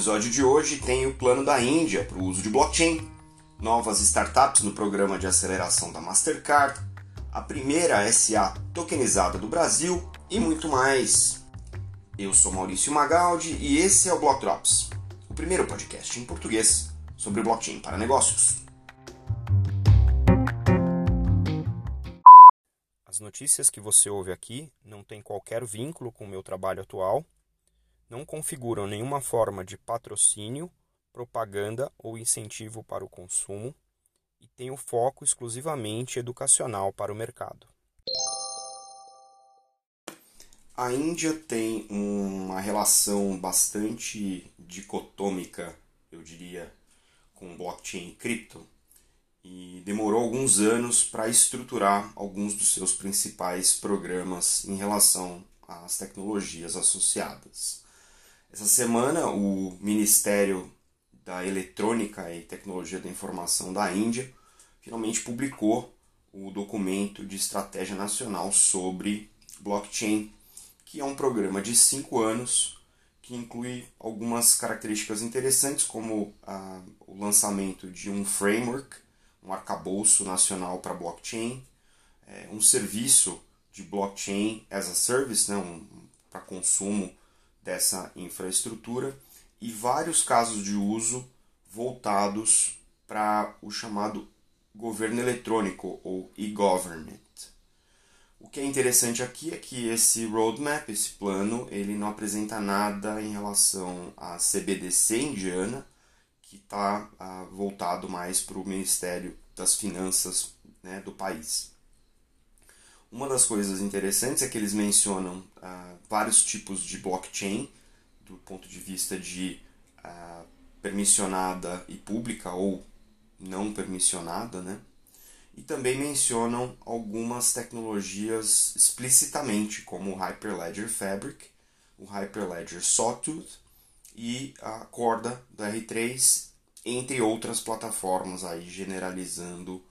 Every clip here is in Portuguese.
episódio de hoje tem o plano da Índia para o uso de blockchain, novas startups no programa de aceleração da Mastercard, a primeira SA tokenizada do Brasil e muito mais. Eu sou Maurício Magaldi e esse é o Block Drops, o primeiro podcast em português sobre blockchain para negócios. As notícias que você ouve aqui não têm qualquer vínculo com o meu trabalho atual não configuram nenhuma forma de patrocínio, propaganda ou incentivo para o consumo e têm o foco exclusivamente educacional para o mercado. A Índia tem uma relação bastante dicotômica, eu diria, com blockchain e cripto, e demorou alguns anos para estruturar alguns dos seus principais programas em relação às tecnologias associadas. Essa semana, o Ministério da Eletrônica e Tecnologia da Informação da Índia finalmente publicou o documento de estratégia nacional sobre blockchain, que é um programa de cinco anos que inclui algumas características interessantes, como ah, o lançamento de um framework, um arcabouço nacional para blockchain, é, um serviço de blockchain as a service, né, um, para consumo dessa infraestrutura e vários casos de uso voltados para o chamado governo eletrônico ou e-government. O que é interessante aqui é que esse roadmap, esse plano, ele não apresenta nada em relação à CBDC indiana, que está ah, voltado mais para o Ministério das Finanças né, do país. Uma das coisas interessantes é que eles mencionam ah, vários tipos de blockchain, do ponto de vista de uh, permissionada e pública ou não permissionada, né? E também mencionam algumas tecnologias explicitamente, como o Hyperledger Fabric, o Hyperledger Sawtooth e a corda do R3, entre outras plataformas aí generalizando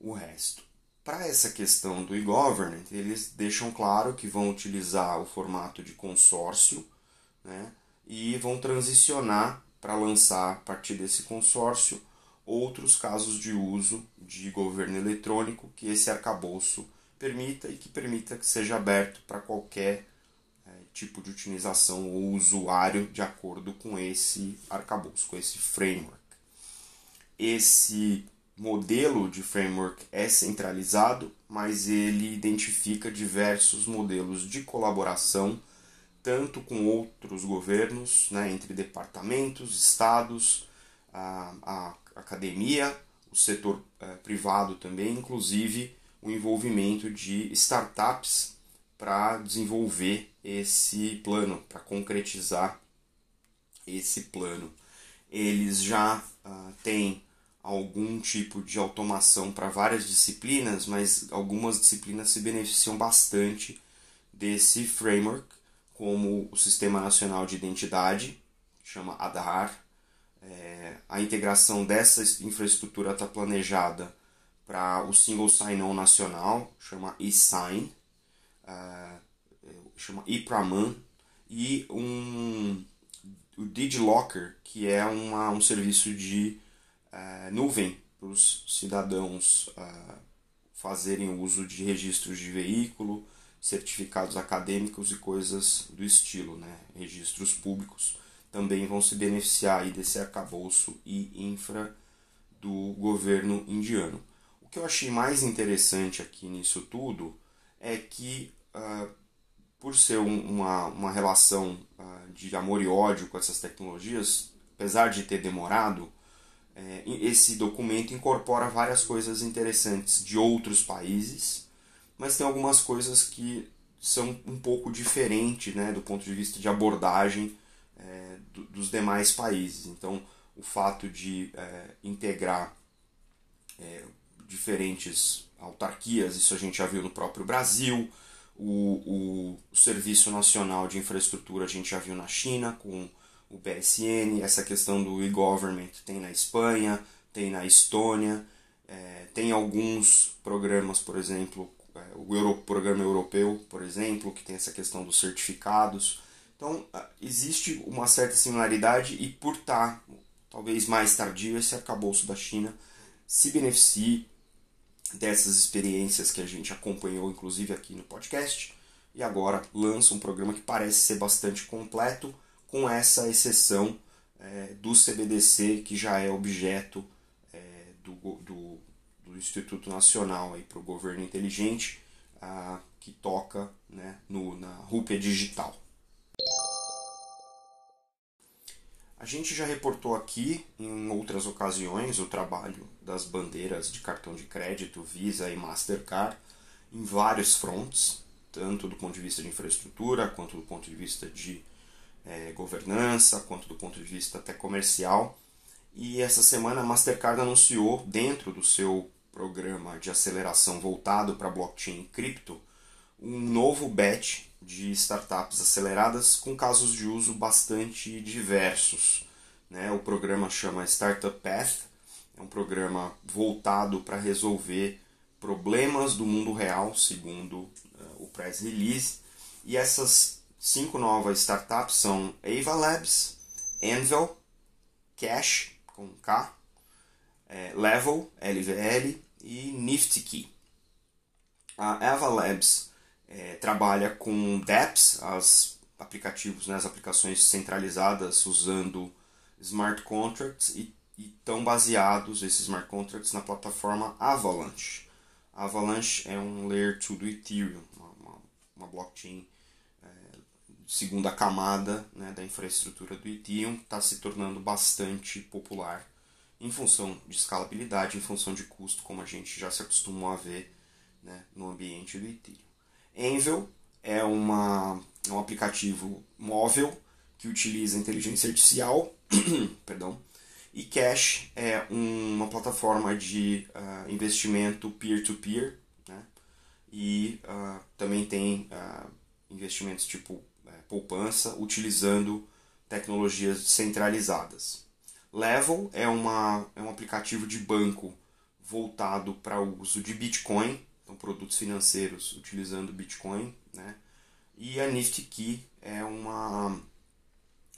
o resto. Para essa questão do e-government, eles deixam claro que vão utilizar o formato de consórcio né, e vão transicionar para lançar a partir desse consórcio outros casos de uso de governo eletrônico que esse arcabouço permita e que permita que seja aberto para qualquer é, tipo de utilização ou usuário de acordo com esse arcabouço, com esse framework. Esse modelo de framework é centralizado, mas ele identifica diversos modelos de colaboração, tanto com outros governos, né, entre departamentos, estados, a, a academia, o setor é, privado também, inclusive o envolvimento de startups para desenvolver esse plano, para concretizar esse plano. Eles já uh, têm algum tipo de automação para várias disciplinas, mas algumas disciplinas se beneficiam bastante desse framework, como o Sistema Nacional de Identidade, chama Aadhaar. É, a integração dessa infraestrutura está planejada para o Single Sign-On Nacional, chama eSign, uh, chama ePraman, e um, o DigiLocker, que é uma, um serviço de é, nuvem para os cidadãos é, fazerem uso de registros de veículo, certificados acadêmicos e coisas do estilo, né? registros públicos, também vão se beneficiar aí desse arcabouço e infra do governo indiano. O que eu achei mais interessante aqui nisso tudo é que, uh, por ser um, uma, uma relação uh, de amor e ódio com essas tecnologias, apesar de ter demorado, é, esse documento incorpora várias coisas interessantes de outros países, mas tem algumas coisas que são um pouco diferentes né, do ponto de vista de abordagem é, do, dos demais países. Então, o fato de é, integrar é, diferentes autarquias, isso a gente já viu no próprio Brasil, o, o, o Serviço Nacional de Infraestrutura a gente já viu na China, com o BSN, essa questão do e-government tem na Espanha, tem na Estônia, é, tem alguns programas, por exemplo, é, o Euro, programa europeu, por exemplo, que tem essa questão dos certificados, Então, existe uma certa similaridade e por estar talvez mais tardio, esse arcabouço da China se beneficie dessas experiências que a gente acompanhou, inclusive aqui no podcast, e agora lança um programa que parece ser bastante completo, com essa exceção é, do CBDC, que já é objeto é, do, do, do, Instituto Nacional para o Governo Inteligente, a, que toca né, no, na rúpia digital. A gente já reportou aqui em outras ocasiões o trabalho das bandeiras de cartão de crédito Visa e Mastercard em vários fronts, tanto do ponto de vista de infraestrutura, quanto do ponto de vista de é, governança, quanto do ponto de vista até comercial. E essa semana a Mastercard anunciou, dentro do seu programa de aceleração voltado para blockchain e cripto, um novo batch de startups aceleradas com casos de uso bastante diversos. Né? O programa chama Startup Path, é um programa voltado para resolver problemas do mundo real, segundo uh, o press release. E essas cinco novas startups são Ava Labs, Anvil, Cash, com K, é, Level, LVL e NiftyKey. A Ava Labs é, trabalha com dApps, as aplicativos, né, as aplicações centralizadas usando smart contracts e estão baseados esses smart contracts na plataforma Avalanche. Avalanche é um layer 2 do Ethereum, uma, uma, uma blockchain segunda camada né, da infraestrutura do Ethereum, está se tornando bastante popular em função de escalabilidade, em função de custo, como a gente já se acostumou a ver né, no ambiente do Ethereum. Envel é, uma, é um aplicativo móvel que utiliza inteligência artificial, perdão, e Cash é uma plataforma de uh, investimento peer-to-peer, -peer, né? e uh, também tem uh, investimentos tipo poupança utilizando tecnologias centralizadas. Level é, uma, é um aplicativo de banco voltado para o uso de Bitcoin então produtos financeiros utilizando Bitcoin, né? E a Nifty Key é uma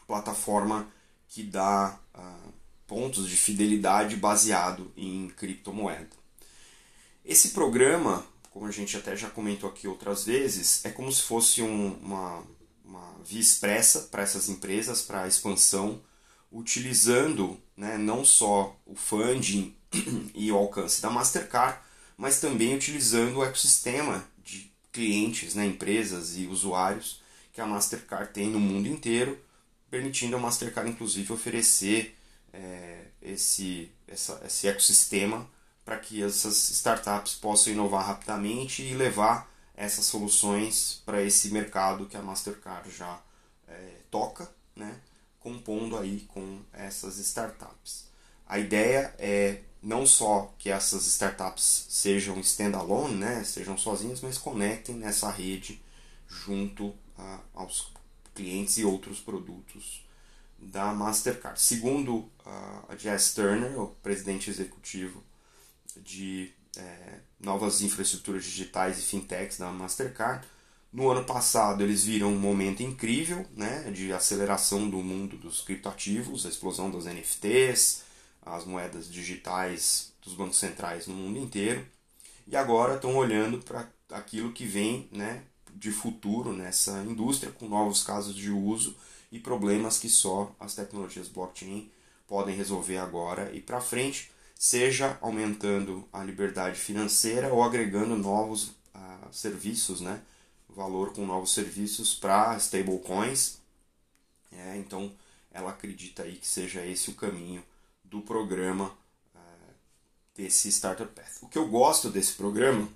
plataforma que dá uh, pontos de fidelidade baseado em criptomoeda. Esse programa, como a gente até já comentou aqui outras vezes, é como se fosse um, uma, via expressa para essas empresas, para a expansão, utilizando né, não só o funding e o alcance da Mastercard, mas também utilizando o ecossistema de clientes, né, empresas e usuários que a Mastercard tem no mundo inteiro, permitindo a Mastercard inclusive oferecer é, esse, essa, esse ecossistema para que essas startups possam inovar rapidamente e levar essas soluções para esse mercado que a Mastercard já é, toca, né, compondo aí com essas startups. A ideia é não só que essas startups sejam standalone, né, sejam sozinhas, mas conectem nessa rede junto a, aos clientes e outros produtos da Mastercard. Segundo a Jess Turner, o presidente executivo de é, novas infraestruturas digitais e fintechs da Mastercard, no ano passado eles viram um momento incrível né, de aceleração do mundo dos criptoativos, a explosão das NFTs, as moedas digitais dos bancos centrais no mundo inteiro. E agora estão olhando para aquilo que vem né, de futuro nessa indústria, com novos casos de uso e problemas que só as tecnologias blockchain podem resolver agora e para frente, seja aumentando a liberdade financeira ou agregando novos uh, serviços, né, valor com novos serviços para stablecoins. É, então, ela acredita aí que seja esse o caminho do programa uh, desse Startup Path. O que eu gosto desse programa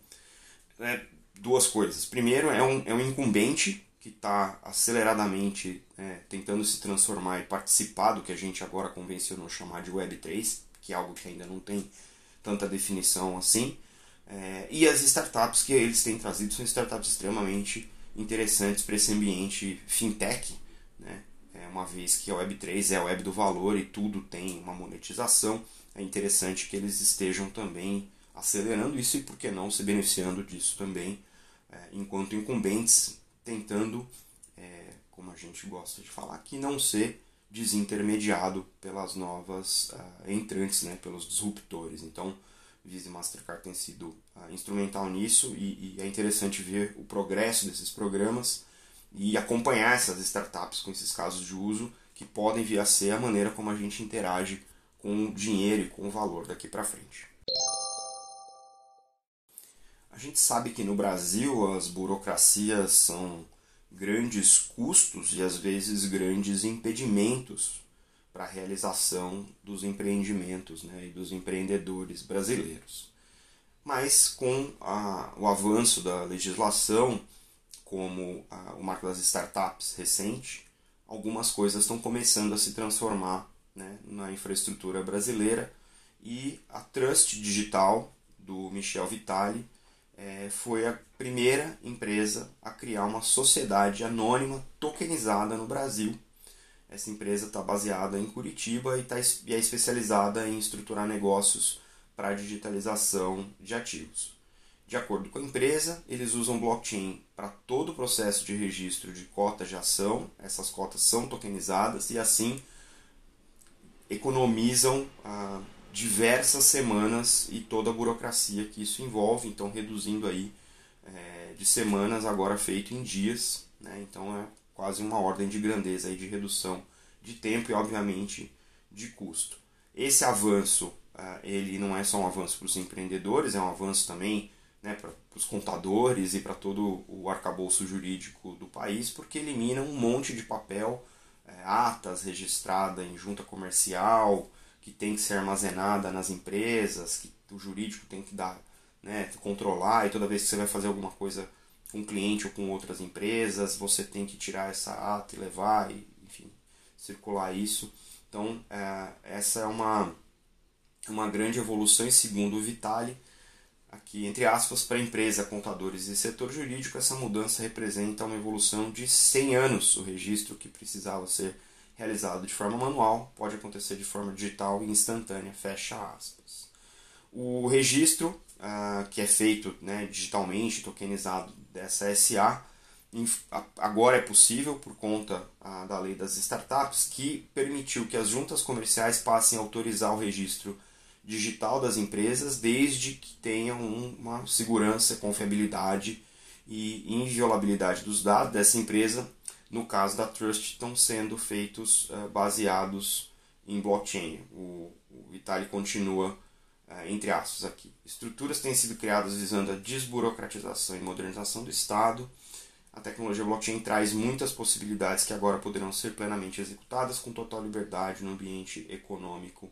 é duas coisas. Primeiro, é um, é um incumbente que está aceleradamente é, tentando se transformar e participar do que a gente agora convencionou chamar de Web3, que é algo que ainda não tem tanta definição assim. É, e as startups que eles têm trazido são startups extremamente interessantes para esse ambiente fintech, né? uma vez que a Web3 é a web do valor e tudo tem uma monetização, é interessante que eles estejam também acelerando isso e, por que não, se beneficiando disso também, é, enquanto incumbentes, tentando, é, como a gente gosta de falar, que não ser desintermediado pelas novas uh, entrantes, né, pelos disruptores. Então, Visa e Mastercard têm sido uh, instrumental nisso e, e, é interessante ver o progresso desses programas e acompanhar essas startups com esses casos de uso que podem vir a ser a maneira como a gente interage com o dinheiro e com o valor daqui para frente. A gente sabe que no Brasil as burocracias são grandes custos e às vezes grandes impedimentos para a realização dos empreendimentos né, e dos empreendedores brasileiros. Mas com a, o avanço da legislação, como a, o marco das startups recente, algumas coisas estão começando a se transformar né, na infraestrutura brasileira e a Trust Digital do Michel Vitali é, foi a primeira empresa a criar uma sociedade anônima tokenizada no Brasil. Essa empresa está baseada em Curitiba e, tá, e é especializada em estruturar negócios para a digitalização de ativos. De acordo com a empresa, eles usam blockchain para todo o processo de registro de cotas de ação. Essas cotas são tokenizadas e assim economizam ah, diversas semanas e toda a burocracia que isso envolve, então reduzindo aí é, de semanas agora feito em dias, né? então é quase uma ordem de grandeza aí de redução de tempo e obviamente de custo. Esse avanço é, ele não é só um avanço para os empreendedores, é um avanço também né, para os contadores e para todo o arcabouço jurídico do país, porque elimina um monte de papel, é, atas registrada em junta comercial, que tem que ser armazenada nas empresas, que o jurídico tem que dar, né, controlar, e toda vez que você vai fazer alguma coisa com um cliente ou com outras empresas, você tem que tirar essa ata e levar, e, enfim, circular isso. Então, é, essa é uma, uma grande evolução, e segundo o Vitali, aqui entre aspas, para empresa, contadores e setor jurídico, essa mudança representa uma evolução de 100 anos. O registro que precisava ser realizado de forma manual pode acontecer de forma digital e instantânea, fecha aspas. O registro, uh, que é feito né, digitalmente, tokenizado dessa SA, agora é possível por conta uh, da lei das startups, que permitiu que as juntas comerciais passem a autorizar o registro digital das empresas, desde que tenham uma segurança, confiabilidade e inviolabilidade dos dados dessa empresa no caso da Trust, estão sendo feitos uh, baseados em blockchain. O, o continua, uh, entre aspas, aqui. Estruturas têm sido criadas visando a desburocratização e modernização do Estado. A tecnologia blockchain traz muitas possibilidades que agora poderão ser plenamente executadas com total liberdade no ambiente econômico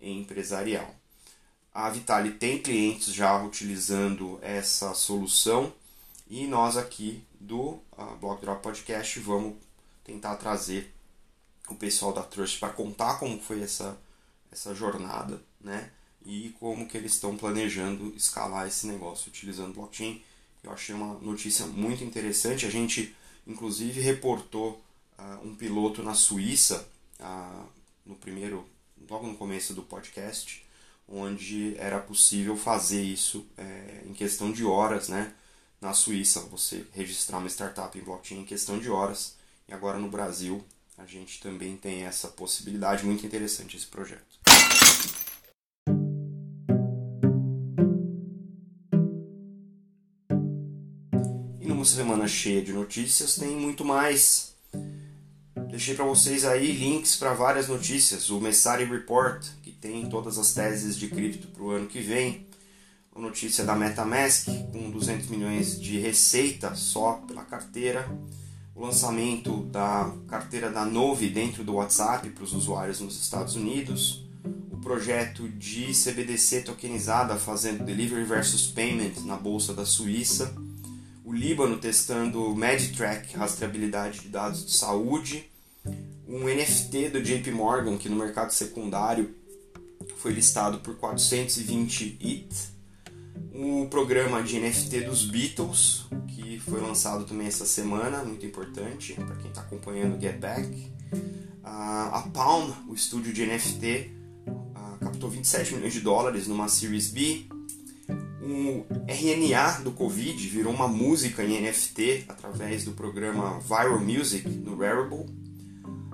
e empresarial. A Vitali tem clientes já utilizando essa solução e nós aqui do uh, Block Drop Podcast vamos tentar trazer o pessoal da Trust para contar como foi essa, essa jornada, né? E como que eles estão planejando escalar esse negócio utilizando blockchain. Eu achei uma notícia muito interessante. A gente, inclusive, reportou uh, um piloto na Suíça uh, no primeiro, logo no começo do podcast, onde era possível fazer isso é, em questão de horas, né? Na Suíça você registrar uma startup em blockchain em questão de horas. E agora no Brasil a gente também tem essa possibilidade. Muito interessante esse projeto. E numa semana cheia de notícias tem muito mais. Deixei para vocês aí links para várias notícias. O Messari Report, que tem todas as teses de cripto para o ano que vem notícia da MetaMask com 200 milhões de receita só pela carteira, o lançamento da carteira da Nove dentro do WhatsApp para os usuários nos Estados Unidos, o projeto de CBDC tokenizada fazendo delivery versus payment na bolsa da Suíça, o Líbano testando MediTrack, rastreabilidade de dados de saúde, um NFT do JP Morgan que no mercado secundário foi listado por 420 ETH o programa de NFT dos Beatles, que foi lançado também essa semana, muito importante para quem está acompanhando o Get Back. a Palm, o estúdio de NFT, captou 27 milhões de dólares numa Series B. O RNA do Covid virou uma música em NFT através do programa Viral Music no Rarible.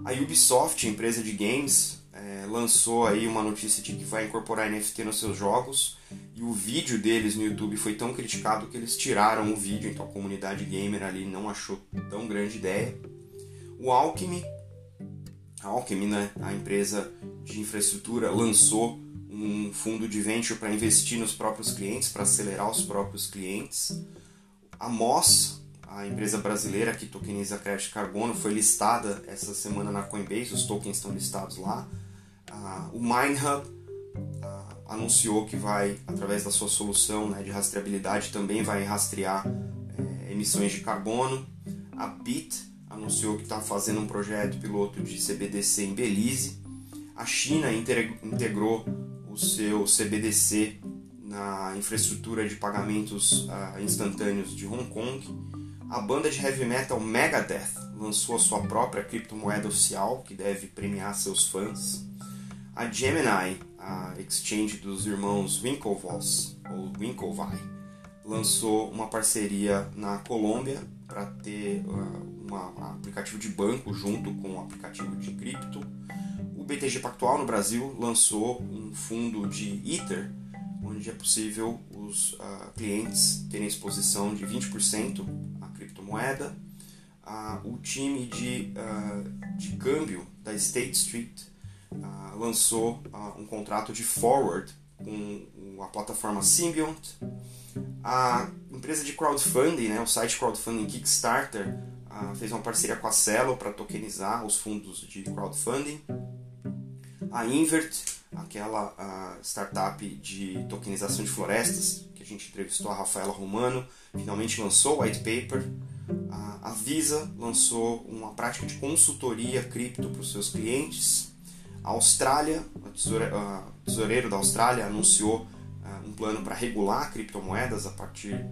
A Ubisoft, empresa de games, é, lançou aí uma notícia de que vai incorporar NFT nos seus jogos e o vídeo deles no YouTube foi tão criticado que eles tiraram o vídeo, então a comunidade gamer ali não achou tão grande ideia. O Alchemy, a Alchemy, né, a empresa de infraestrutura, lançou um fundo de venture para investir nos próprios clientes, para acelerar os próprios clientes. A Moss, a empresa brasileira que tokeniza crédito carbono, foi listada essa semana na Coinbase, os tokens estão listados lá. Uh, o MineHub uh, anunciou que vai, através da sua solução né, de rastreabilidade, também vai rastrear é, emissões de carbono. A Bit anunciou que está fazendo um projeto piloto de CBDC em Belize. A China integrou o seu CBDC na infraestrutura de pagamentos uh, instantâneos de Hong Kong. A banda de heavy metal Megadeth lançou a sua própria criptomoeda oficial, que deve premiar seus fãs. A Gemini, a exchange dos irmãos Winklevoss, ou Winklevi, lançou uma parceria na Colômbia para ter uh, uma, um aplicativo de banco junto com um aplicativo de cripto. O BTG Pactual no Brasil lançou um fundo de Ether, onde é possível os uh, clientes terem exposição de 20% à criptomoeda. Uh, o time de, de câmbio da State Street lançou um contrato de forward com a plataforma Symbiont. A empresa de crowdfunding, né, o site crowdfunding Kickstarter, fez uma parceria com a Celo para tokenizar os fundos de crowdfunding. A Invert, aquela startup de tokenização de florestas, que a gente entrevistou a Rafaela Romano, finalmente lançou o white paper. A Visa lançou uma prática de consultoria cripto para os seus clientes. A Austrália, o tesoureiro da Austrália anunciou um plano para regular criptomoedas a partir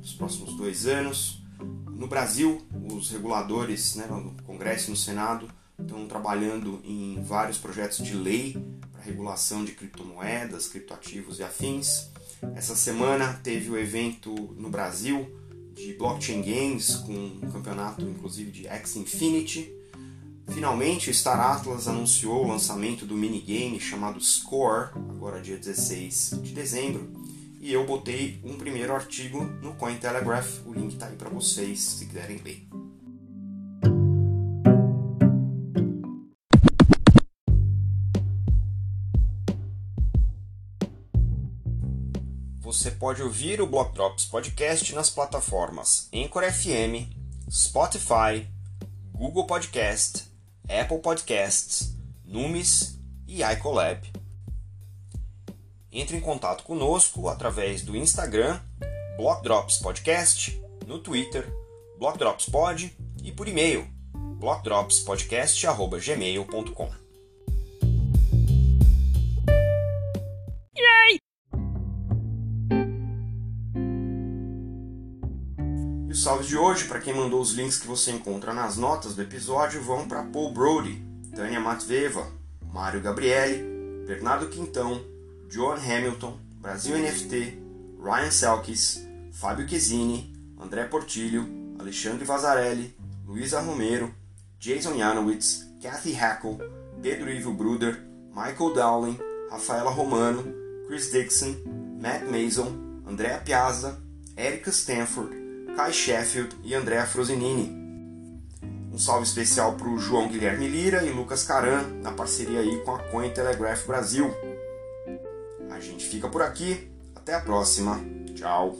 dos próximos dois anos. No Brasil, os reguladores né, no Congresso e no Senado estão trabalhando em vários projetos de lei para regulação de criptomoedas, criptoativos e afins. Essa semana teve o evento no Brasil de blockchain games com um campeonato inclusive de X Infinity. Finalmente, o Star Atlas anunciou o lançamento do minigame chamado Score, agora dia 16 de dezembro, e eu botei um primeiro artigo no Cointelegraph, o link está aí para vocês se quiserem ler. Você pode ouvir o Block Drops Podcast nas plataformas Anchor FM, Spotify, Google Podcast, Apple Podcasts, Numis e iColab. Entre em contato conosco através do Instagram, Block Drops Podcast, no Twitter, Block Drops Pod e por e-mail, blockdropspodcast.gmail.com. E os salves de hoje, para quem mandou os links que você encontra nas notas do episódio, vão para Paul Brody, Tânia Matveva, Mário Gabriele, Bernardo Quintão, John Hamilton, Brasil NFT, Ryan Selkis, Fábio Chesini, André Portilho, Alexandre Vazarelli, Luísa Romero, Jason Janowitz, Kathy Hackle, Pedro Ivo Bruder, Michael Dowling, Rafaela Romano, Chris Dixon, Matt Mason, Andrea Piazza, Erika Stanford, Kai Sheffield e Andrea Frosinini. Um salve especial para o João Guilherme Lira e Lucas Caran, na parceria aí com a Coin Telegraph Brasil. A gente fica por aqui. Até a próxima. Tchau.